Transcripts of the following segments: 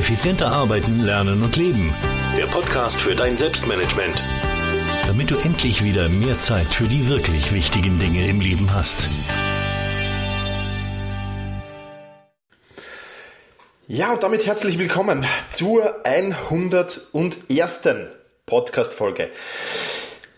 Effizienter arbeiten, lernen und leben. Der Podcast für dein Selbstmanagement. Damit du endlich wieder mehr Zeit für die wirklich wichtigen Dinge im Leben hast. Ja, und damit herzlich willkommen zur 101. Podcast-Folge.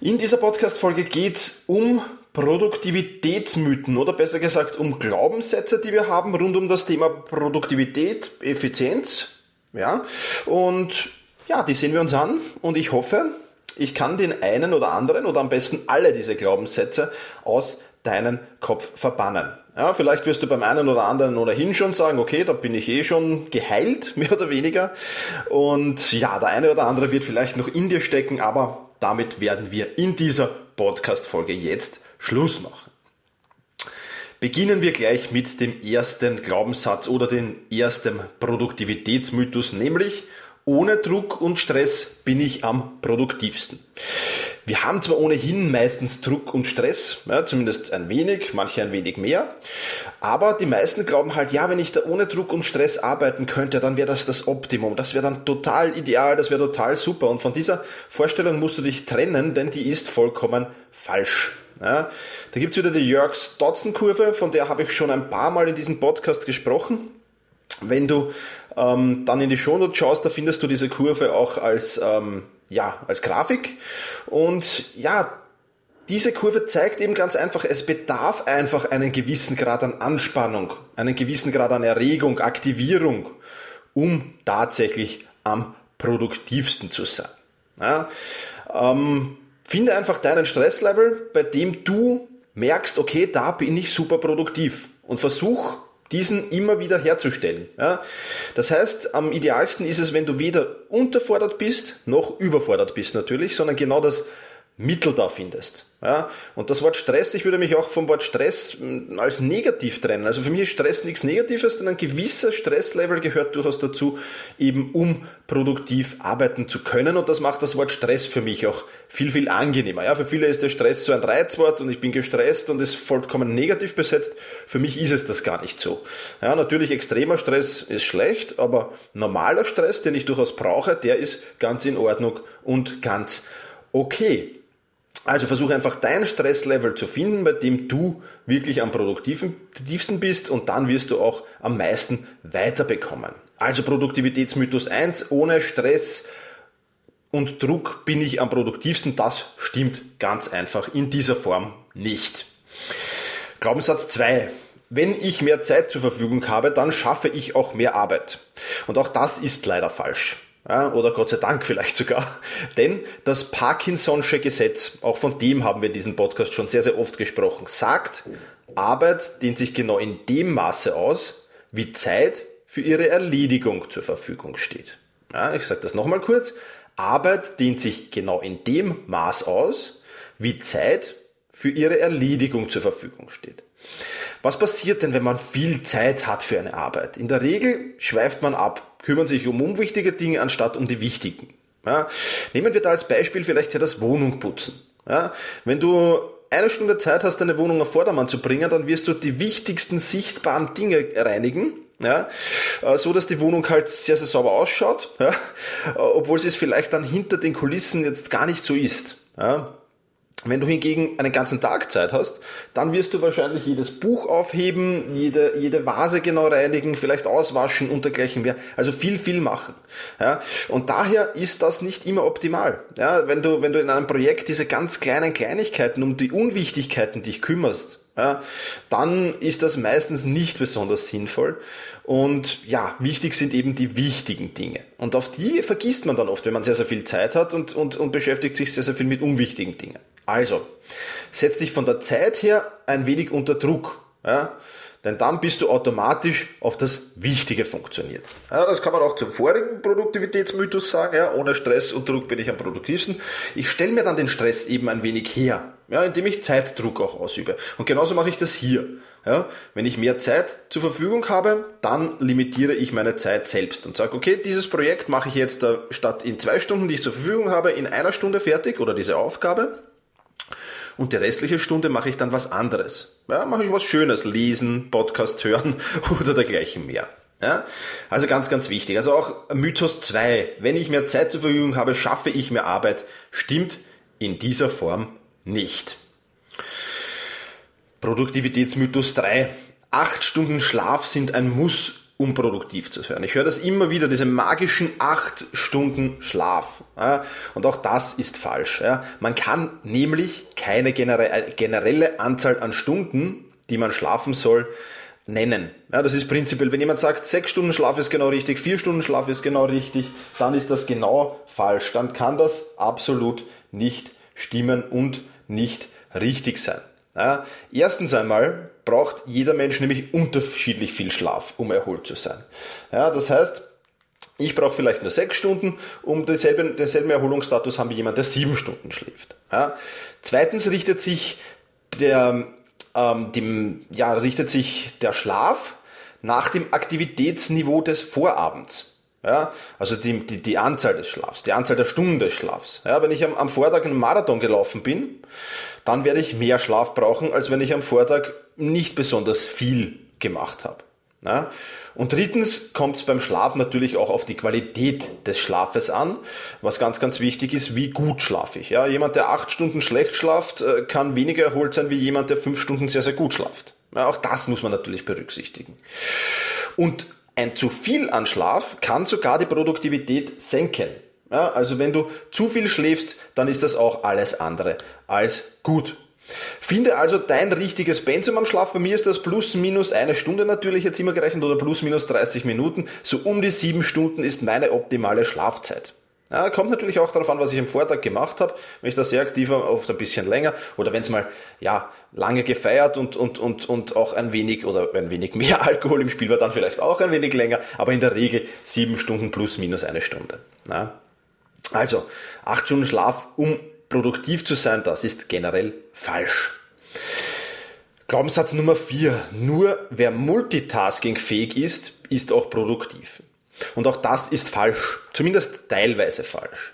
In dieser Podcast-Folge geht es um Produktivitätsmythen oder besser gesagt um Glaubenssätze, die wir haben rund um das Thema Produktivität, Effizienz. Ja, und ja, die sehen wir uns an und ich hoffe, ich kann den einen oder anderen oder am besten alle diese Glaubenssätze aus deinen Kopf verbannen. Ja, vielleicht wirst du beim einen oder anderen ohnehin schon sagen, okay, da bin ich eh schon geheilt, mehr oder weniger. Und ja, der eine oder andere wird vielleicht noch in dir stecken, aber damit werden wir in dieser Podcast-Folge jetzt Schluss machen. Beginnen wir gleich mit dem ersten Glaubenssatz oder dem ersten Produktivitätsmythos, nämlich ohne Druck und Stress bin ich am produktivsten. Wir haben zwar ohnehin meistens Druck und Stress, ja, zumindest ein wenig, manche ein wenig mehr, aber die meisten glauben halt, ja, wenn ich da ohne Druck und Stress arbeiten könnte, dann wäre das das Optimum, das wäre dann total ideal, das wäre total super und von dieser Vorstellung musst du dich trennen, denn die ist vollkommen falsch. Ja, da gibt's wieder die Jörgs-Dodson-Kurve, von der habe ich schon ein paar Mal in diesem Podcast gesprochen. Wenn du ähm, dann in die Shownote schaust, da findest du diese Kurve auch als, ähm, ja, als Grafik. Und ja, diese Kurve zeigt eben ganz einfach, es bedarf einfach einen gewissen Grad an Anspannung, einen gewissen Grad an Erregung, Aktivierung, um tatsächlich am produktivsten zu sein. Ja, ähm, Finde einfach deinen Stresslevel, bei dem du merkst, okay, da bin ich super produktiv und versuch diesen immer wieder herzustellen. Ja? Das heißt, am idealsten ist es, wenn du weder unterfordert bist, noch überfordert bist natürlich, sondern genau das Mittel da findest. Ja? Und das Wort Stress, ich würde mich auch vom Wort Stress hm, als negativ trennen. Also für mich ist Stress nichts Negatives, denn ein gewisser Stresslevel gehört durchaus dazu, eben um produktiv arbeiten zu können. Und das macht das Wort Stress für mich auch viel, viel angenehmer. Ja, für viele ist der Stress so ein Reizwort und ich bin gestresst und ist vollkommen negativ besetzt. Für mich ist es das gar nicht so. Ja, natürlich extremer Stress ist schlecht, aber normaler Stress, den ich durchaus brauche, der ist ganz in Ordnung und ganz okay. Also versuche einfach dein Stresslevel zu finden, bei dem du wirklich am produktivsten bist und dann wirst du auch am meisten weiterbekommen. Also Produktivitätsmythos 1, ohne Stress und Druck bin ich am produktivsten. Das stimmt ganz einfach in dieser Form nicht. Glaubenssatz 2. Wenn ich mehr Zeit zur Verfügung habe, dann schaffe ich auch mehr Arbeit. Und auch das ist leider falsch. Ja, oder Gott sei Dank vielleicht sogar. Denn das Parkinson'sche Gesetz, auch von dem haben wir in diesem Podcast schon sehr, sehr oft gesprochen, sagt, Arbeit dehnt sich genau in dem Maße aus, wie Zeit für ihre Erledigung zur Verfügung steht. Ja, ich sage das nochmal kurz. Arbeit dehnt sich genau in dem Maß aus, wie Zeit für ihre Erledigung zur Verfügung steht. Was passiert denn, wenn man viel Zeit hat für eine Arbeit? In der Regel schweift man ab, kümmert sich um unwichtige Dinge anstatt um die wichtigen. Ja, nehmen wir da als Beispiel vielleicht ja das Wohnung putzen. Ja, wenn du eine Stunde Zeit hast, deine Wohnung auf Vordermann zu bringen, dann wirst du die wichtigsten sichtbaren Dinge reinigen, ja, äh, so dass die Wohnung halt sehr, sehr sauber ausschaut, ja, obwohl sie es vielleicht dann hinter den Kulissen jetzt gar nicht so ist. Ja. Wenn du hingegen einen ganzen Tag Zeit hast, dann wirst du wahrscheinlich jedes Buch aufheben, jede, jede Vase genau reinigen, vielleicht auswaschen und dergleichen mehr. Also viel, viel machen. Ja? Und daher ist das nicht immer optimal. Ja? Wenn, du, wenn du in einem Projekt diese ganz kleinen Kleinigkeiten um die Unwichtigkeiten dich kümmerst, ja, dann ist das meistens nicht besonders sinnvoll. Und ja, wichtig sind eben die wichtigen Dinge. Und auf die vergisst man dann oft, wenn man sehr, sehr viel Zeit hat und, und, und beschäftigt sich sehr, sehr viel mit unwichtigen Dingen. Also, setz dich von der Zeit her ein wenig unter Druck. Ja? Denn dann bist du automatisch auf das Wichtige funktioniert. Ja, das kann man auch zum vorigen Produktivitätsmythos sagen. Ja? Ohne Stress und Druck bin ich am produktivsten. Ich stelle mir dann den Stress eben ein wenig her, ja, indem ich Zeitdruck auch ausübe. Und genauso mache ich das hier. Ja? Wenn ich mehr Zeit zur Verfügung habe, dann limitiere ich meine Zeit selbst und sage, okay, dieses Projekt mache ich jetzt äh, statt in zwei Stunden, die ich zur Verfügung habe, in einer Stunde fertig oder diese Aufgabe und die restliche Stunde mache ich dann was anderes. Ja, mache ich was Schönes, lesen, Podcast hören oder dergleichen mehr. Ja? Also ganz, ganz wichtig. Also auch Mythos 2, wenn ich mehr Zeit zur Verfügung habe, schaffe ich mehr Arbeit, stimmt in dieser Form nicht. Produktivitätsmythos 3. Acht Stunden Schlaf sind ein Muss, um produktiv zu sein. Ich höre das immer wieder, diese magischen acht Stunden Schlaf. Ja, und auch das ist falsch. Ja. Man kann nämlich keine generelle Anzahl an Stunden, die man schlafen soll, nennen. Ja, das ist prinzipiell, wenn jemand sagt, sechs Stunden Schlaf ist genau richtig, vier Stunden Schlaf ist genau richtig, dann ist das genau falsch. Dann kann das absolut nicht stimmen und nicht richtig sein. Ja, erstens einmal braucht jeder Mensch nämlich unterschiedlich viel Schlaf, um erholt zu sein. Ja, das heißt, ich brauche vielleicht nur sechs Stunden, um denselben, denselben Erholungsstatus haben wie jemand, der sieben Stunden schläft. Ja. Zweitens richtet sich der, ähm, dem, ja, richtet sich der Schlaf nach dem Aktivitätsniveau des Vorabends. Ja, also die, die, die Anzahl des Schlafs, die Anzahl der Stunden des Schlafs. Ja, wenn ich am, am Vortag einen Marathon gelaufen bin, dann werde ich mehr Schlaf brauchen, als wenn ich am Vortag nicht besonders viel gemacht habe. Ja? Und drittens kommt es beim Schlaf natürlich auch auf die Qualität des Schlafes an, was ganz, ganz wichtig ist, wie gut schlafe ich. Ja? Jemand, der acht Stunden schlecht schlaft, äh, kann weniger erholt sein wie jemand, der fünf Stunden sehr, sehr gut schlaft. Ja, auch das muss man natürlich berücksichtigen. Und ein zu viel an Schlaf kann sogar die Produktivität senken. Ja, also wenn du zu viel schläfst, dann ist das auch alles andere als gut. Finde also dein richtiges Pensum am Schlaf. Bei mir ist das plus minus eine Stunde natürlich jetzt immer gerechnet oder plus minus 30 Minuten. So um die sieben Stunden ist meine optimale Schlafzeit. Ja, kommt natürlich auch darauf an, was ich am Vortag gemacht habe. Wenn ich da sehr aktiv war, oft ein bisschen länger. Oder wenn es mal ja, lange gefeiert und, und, und, und auch ein wenig oder ein wenig mehr Alkohol im Spiel war, dann vielleicht auch ein wenig länger. Aber in der Regel sieben Stunden plus minus eine Stunde. Ja. Also, acht Stunden Schlaf, um produktiv zu sein, das ist generell falsch. Glaubenssatz Nummer vier: Nur wer multitaskingfähig ist, ist auch produktiv. Und auch das ist falsch, zumindest teilweise falsch.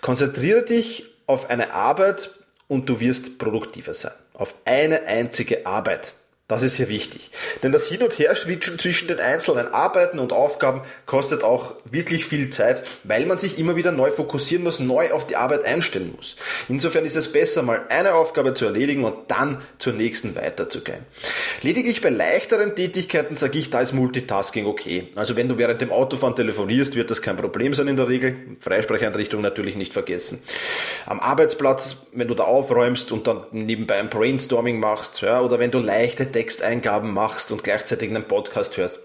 Konzentriere dich auf eine Arbeit und du wirst produktiver sein. Auf eine einzige Arbeit. Das ist hier wichtig. Denn das Hin- und Her-Switchen zwischen den einzelnen Arbeiten und Aufgaben kostet auch wirklich viel Zeit, weil man sich immer wieder neu fokussieren muss, neu auf die Arbeit einstellen muss. Insofern ist es besser, mal eine Aufgabe zu erledigen und dann zur nächsten weiterzugehen. Lediglich bei leichteren Tätigkeiten sage ich, da ist Multitasking okay. Also wenn du während dem Autofahren telefonierst, wird das kein Problem sein in der Regel. Freisprecheinrichtung natürlich nicht vergessen. Am Arbeitsplatz, wenn du da aufräumst und dann nebenbei ein Brainstorming machst, ja, oder wenn du leichte Texteingaben machst und gleichzeitig einen Podcast hörst,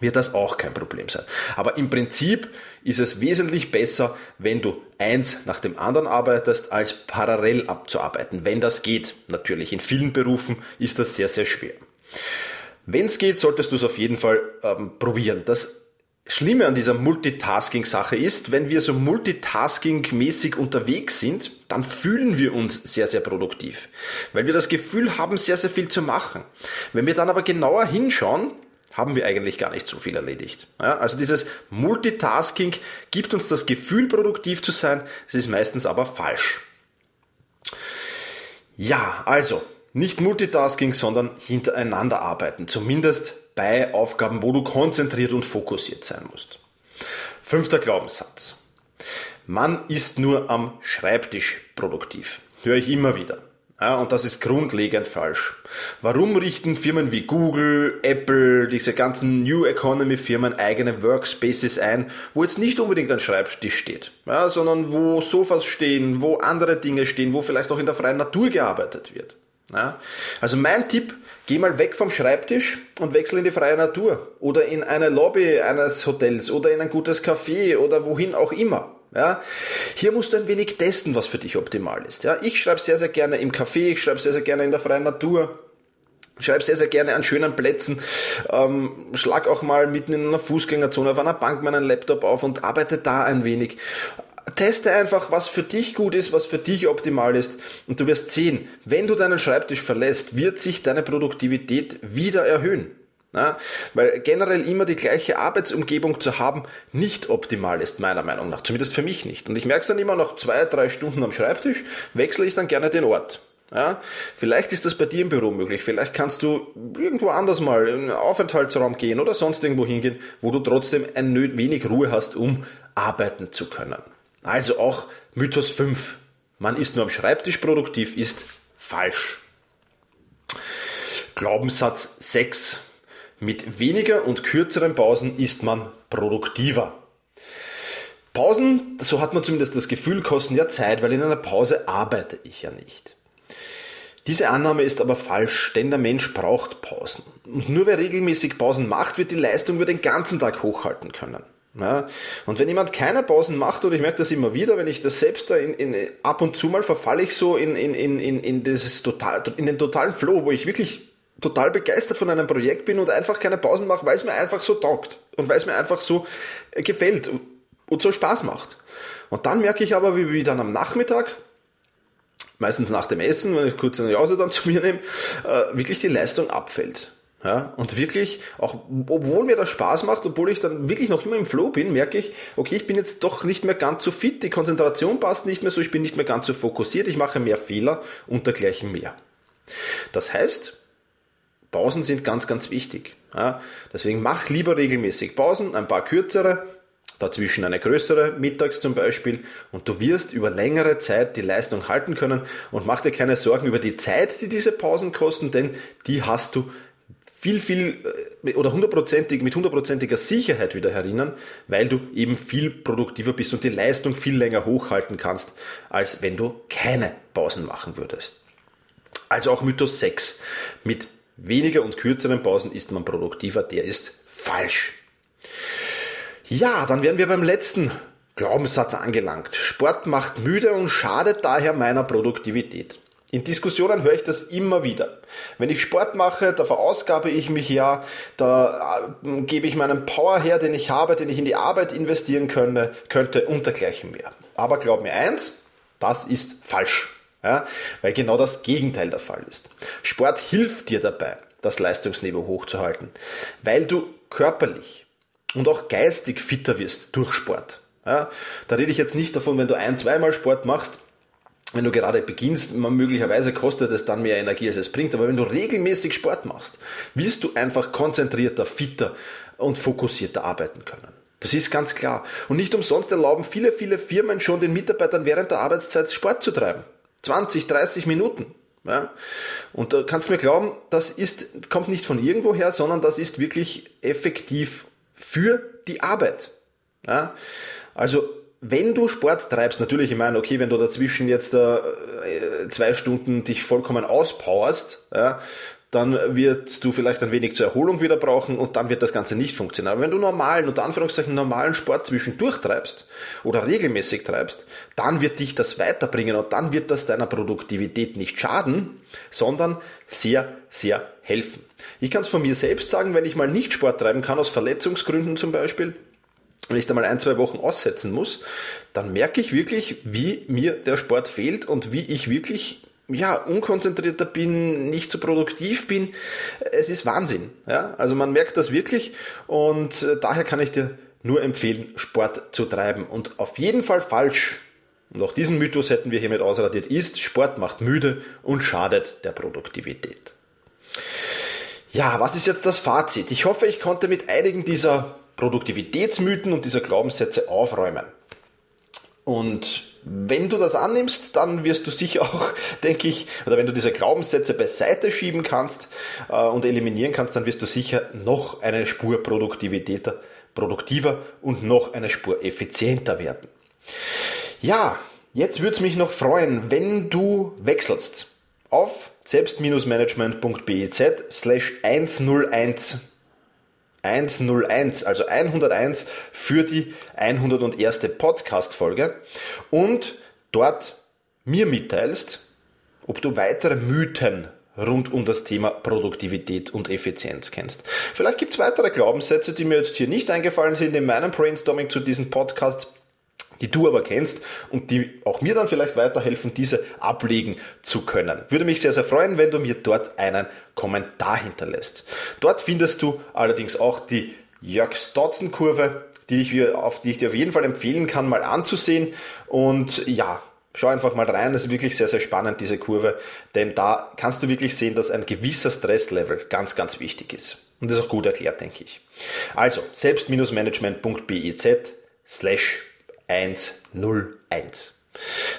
wird das auch kein Problem sein. Aber im Prinzip ist es wesentlich besser, wenn du eins nach dem anderen arbeitest, als parallel abzuarbeiten. Wenn das geht, natürlich. In vielen Berufen ist das sehr, sehr schwer. Wenn es geht, solltest du es auf jeden Fall ähm, probieren. Das Schlimme an dieser Multitasking-Sache ist, wenn wir so multitasking-mäßig unterwegs sind, dann fühlen wir uns sehr, sehr produktiv. Weil wir das Gefühl haben, sehr, sehr viel zu machen. Wenn wir dann aber genauer hinschauen, haben wir eigentlich gar nicht so viel erledigt. Ja, also dieses Multitasking gibt uns das Gefühl, produktiv zu sein, es ist meistens aber falsch. Ja, also nicht Multitasking, sondern hintereinander arbeiten. Zumindest bei Aufgaben, wo du konzentriert und fokussiert sein musst. Fünfter Glaubenssatz. Man ist nur am Schreibtisch produktiv. Höre ich immer wieder. Ja, und das ist grundlegend falsch. Warum richten Firmen wie Google, Apple, diese ganzen New Economy Firmen eigene Workspaces ein, wo jetzt nicht unbedingt ein Schreibtisch steht, ja, sondern wo Sofas stehen, wo andere Dinge stehen, wo vielleicht auch in der freien Natur gearbeitet wird? Ja, also mein Tipp, geh mal weg vom Schreibtisch und wechsel in die freie Natur oder in eine Lobby eines Hotels oder in ein gutes Café oder wohin auch immer. Ja, hier musst du ein wenig testen, was für dich optimal ist. Ja, ich schreibe sehr, sehr gerne im Café, ich schreibe sehr, sehr gerne in der freien Natur. Schreib sehr, sehr gerne an schönen Plätzen. Ähm, schlag auch mal mitten in einer Fußgängerzone auf einer Bank meinen Laptop auf und arbeite da ein wenig teste einfach, was für dich gut ist, was für dich optimal ist und du wirst sehen, wenn du deinen Schreibtisch verlässt, wird sich deine Produktivität wieder erhöhen. Ja, weil generell immer die gleiche Arbeitsumgebung zu haben nicht optimal ist, meiner Meinung nach. Zumindest für mich nicht. Und ich merke es dann immer nach zwei, drei Stunden am Schreibtisch, wechsle ich dann gerne den Ort. Ja, vielleicht ist das bei dir im Büro möglich. Vielleicht kannst du irgendwo anders mal in einen Aufenthaltsraum gehen oder sonst irgendwo hingehen, wo du trotzdem ein wenig Ruhe hast, um arbeiten zu können. Also auch Mythos 5. Man ist nur am Schreibtisch produktiv, ist falsch. Glaubenssatz 6. Mit weniger und kürzeren Pausen ist man produktiver. Pausen, so hat man zumindest das Gefühl, kosten ja Zeit, weil in einer Pause arbeite ich ja nicht. Diese Annahme ist aber falsch, denn der Mensch braucht Pausen. Und nur wer regelmäßig Pausen macht, wird die Leistung über den ganzen Tag hochhalten können. Ja, und wenn jemand keine Pausen macht, und ich merke das immer wieder, wenn ich das selbst da in, in, ab und zu mal verfalle ich so in, in, in, in, in, dieses total, in den totalen Flow, wo ich wirklich total begeistert von einem Projekt bin und einfach keine Pausen mache, weil es mir einfach so taugt und weil es mir einfach so äh, gefällt und, und so Spaß macht. Und dann merke ich aber, wie, wie dann am Nachmittag meistens nach dem Essen, wenn ich kurz eine Jause dann zu mir nehme, äh, wirklich die Leistung abfällt. Ja, und wirklich, auch obwohl mir das Spaß macht, obwohl ich dann wirklich noch immer im Flow bin, merke ich, okay, ich bin jetzt doch nicht mehr ganz so fit, die Konzentration passt nicht mehr so, ich bin nicht mehr ganz so fokussiert, ich mache mehr Fehler und dergleichen mehr. Das heißt, Pausen sind ganz, ganz wichtig. Ja, deswegen mach lieber regelmäßig Pausen, ein paar kürzere, dazwischen eine größere, mittags zum Beispiel, und du wirst über längere Zeit die Leistung halten können und mach dir keine Sorgen über die Zeit, die diese Pausen kosten, denn die hast du viel, viel äh, oder hundertprozentig, mit hundertprozentiger Sicherheit wieder herinnen, weil du eben viel produktiver bist und die Leistung viel länger hochhalten kannst, als wenn du keine Pausen machen würdest. Also auch Mythos 6. Mit weniger und kürzeren Pausen ist man produktiver, der ist falsch. Ja, dann wären wir beim letzten Glaubenssatz angelangt. Sport macht müde und schadet daher meiner Produktivität. In Diskussionen höre ich das immer wieder. Wenn ich Sport mache, da verausgabe ich mich ja, da äh, gebe ich meinen Power her, den ich habe, den ich in die Arbeit investieren könne, könnte und dergleichen mehr. Aber glaub mir eins, das ist falsch. Ja, weil genau das Gegenteil der Fall ist. Sport hilft dir dabei, das Leistungsniveau hochzuhalten, weil du körperlich und auch geistig fitter wirst durch Sport. Ja, da rede ich jetzt nicht davon, wenn du ein, zweimal Sport machst, wenn du gerade beginnst, möglicherweise kostet es dann mehr Energie, als es bringt. Aber wenn du regelmäßig Sport machst, wirst du einfach konzentrierter, fitter und fokussierter arbeiten können. Das ist ganz klar. Und nicht umsonst erlauben viele, viele Firmen schon den Mitarbeitern während der Arbeitszeit Sport zu treiben. 20, 30 Minuten. Ja? Und da kannst du mir glauben, das ist, kommt nicht von irgendwo her, sondern das ist wirklich effektiv für die Arbeit. Ja? Also wenn du Sport treibst, natürlich, ich meine, okay, wenn du dazwischen jetzt äh, zwei Stunden dich vollkommen auspowerst, ja, dann wirst du vielleicht ein wenig zur Erholung wieder brauchen und dann wird das Ganze nicht funktionieren. Aber wenn du normalen, unter Anführungszeichen normalen Sport zwischendurch treibst oder regelmäßig treibst, dann wird dich das weiterbringen und dann wird das deiner Produktivität nicht schaden, sondern sehr, sehr helfen. Ich kann es von mir selbst sagen, wenn ich mal nicht Sport treiben kann, aus Verletzungsgründen zum Beispiel, wenn ich da mal ein, zwei Wochen aussetzen muss, dann merke ich wirklich, wie mir der Sport fehlt und wie ich wirklich ja, unkonzentrierter bin, nicht so produktiv bin. Es ist Wahnsinn. Ja? Also man merkt das wirklich und äh, daher kann ich dir nur empfehlen, Sport zu treiben. Und auf jeden Fall falsch, und auch diesen Mythos hätten wir hiermit ausradiert, ist, Sport macht müde und schadet der Produktivität. Ja, was ist jetzt das Fazit? Ich hoffe, ich konnte mit einigen dieser Produktivitätsmythen und dieser Glaubenssätze aufräumen. Und wenn du das annimmst, dann wirst du sicher auch, denke ich, oder wenn du diese Glaubenssätze beiseite schieben kannst äh, und eliminieren kannst, dann wirst du sicher noch eine Spur produktiver und noch eine Spur effizienter werden. Ja, jetzt würde es mich noch freuen, wenn du wechselst auf selbst-management.biz slash 101 101, also 101 für die 101. Podcast-Folge und dort mir mitteilst, ob du weitere Mythen rund um das Thema Produktivität und Effizienz kennst. Vielleicht gibt es weitere Glaubenssätze, die mir jetzt hier nicht eingefallen sind in meinem Brainstorming zu diesem Podcast die du aber kennst und die auch mir dann vielleicht weiterhelfen, diese ablegen zu können. Würde mich sehr, sehr freuen, wenn du mir dort einen Kommentar hinterlässt. Dort findest du allerdings auch die Jörg-Stotzen-Kurve, die ich, auf, die ich dir auf jeden Fall empfehlen kann, mal anzusehen. Und ja, Schau einfach mal rein, das ist wirklich sehr, sehr spannend, diese Kurve, denn da kannst du wirklich sehen, dass ein gewisser Stresslevel ganz, ganz wichtig ist. Und das ist auch gut erklärt, denke ich. Also, selbst-management.biz slash 101.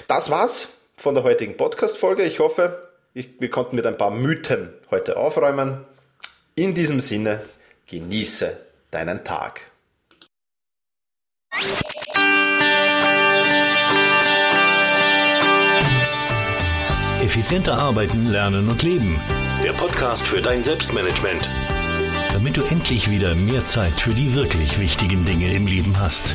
Das war's von der heutigen Podcast-Folge. Ich hoffe, ich, wir konnten mit ein paar Mythen heute aufräumen. In diesem Sinne, genieße deinen Tag. Effizienter arbeiten, lernen und leben. Der Podcast für dein Selbstmanagement. Damit du endlich wieder mehr Zeit für die wirklich wichtigen Dinge im Leben hast.